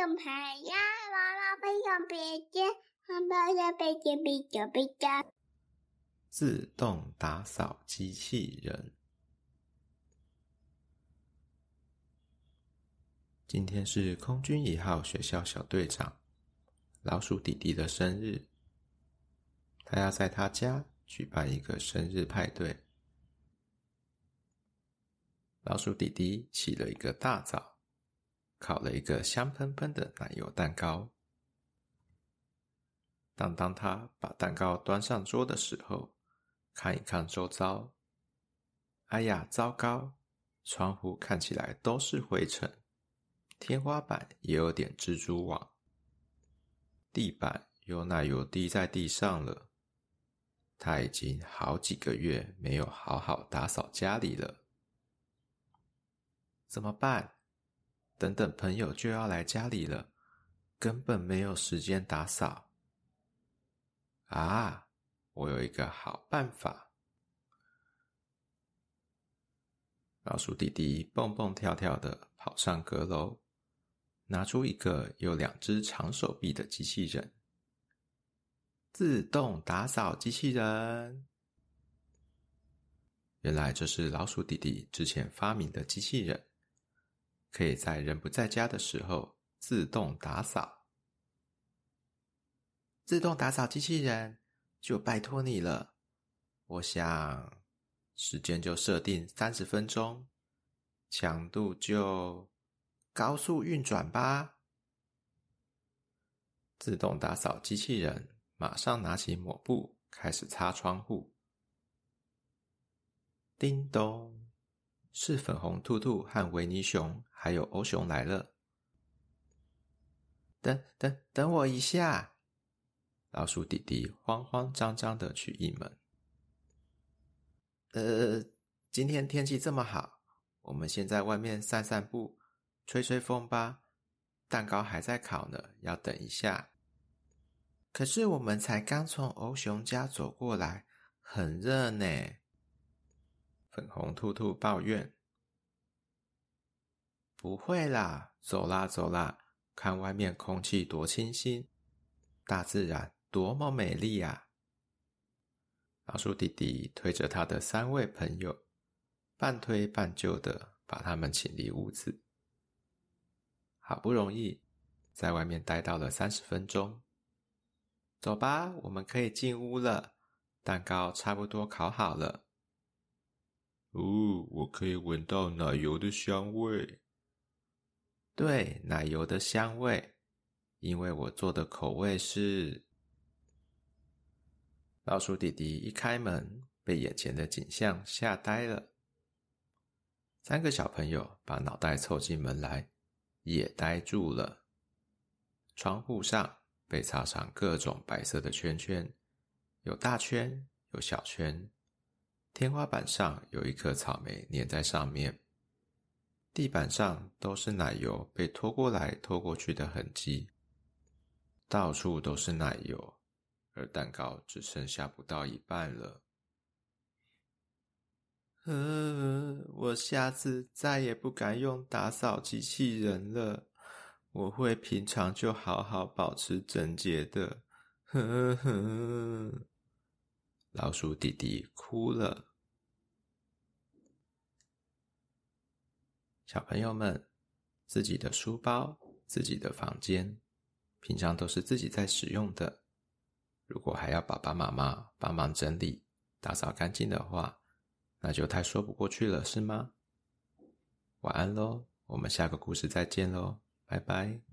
熊牌呀，娃娃飞熊别接，爸爸的别接别接别接。自动打扫机器人。今天是空军一号学校小队长老鼠弟弟的生日，他要在他家举办一个生日派对。老鼠弟弟起了一个大早，烤了一个香喷喷的奶油蛋糕。但当他把蛋糕端上桌的时候，看一看周遭，哎呀，糟糕！窗户看起来都是灰尘，天花板也有点蜘蛛网，地板有奶油滴在地上了。他已经好几个月没有好好打扫家里了。怎么办？等等，朋友就要来家里了，根本没有时间打扫。啊，我有一个好办法！老鼠弟弟蹦蹦跳跳的跑上阁楼，拿出一个有两只长手臂的机器人——自动打扫机器人。原来这是老鼠弟弟之前发明的机器人。可以在人不在家的时候自动打扫。自动打扫机器人，就拜托你了。我想时间就设定三十分钟，强度就高速运转吧。自动打扫机器人马上拿起抹布开始擦窗户。叮咚。是粉红兔兔和维尼熊，还有欧熊来了。等等等我一下！老鼠弟弟慌慌张张的去应门。呃，今天天气这么好，我们先在外面散散步，吹吹风吧。蛋糕还在烤呢，要等一下。可是我们才刚从欧熊家走过来，很热呢。粉红兔兔抱怨：“不会啦，走啦走啦，看外面空气多清新，大自然多么美丽呀！”老鼠弟弟推着他的三位朋友，半推半就的把他们请离屋子。好不容易在外面待到了三十分钟，走吧，我们可以进屋了。蛋糕差不多烤好了。哦，我可以闻到奶油的香味。对，奶油的香味，因为我做的口味是……老鼠弟弟一开门，被眼前的景象吓呆了。三个小朋友把脑袋凑进门来，也呆住了。窗户上被插上各种白色的圈圈，有大圈，有小圈。天花板上有一颗草莓粘在上面，地板上都是奶油被拖过来拖过去的痕迹，到处都是奶油，而蛋糕只剩下不到一半了。呃，我下次再也不敢用打扫机器人了，我会平常就好好保持整洁的。呵呵。老鼠弟弟哭了。小朋友们，自己的书包、自己的房间，平常都是自己在使用的。如果还要爸爸妈妈帮忙整理、打扫干净的话，那就太说不过去了，是吗？晚安喽，我们下个故事再见喽，拜拜。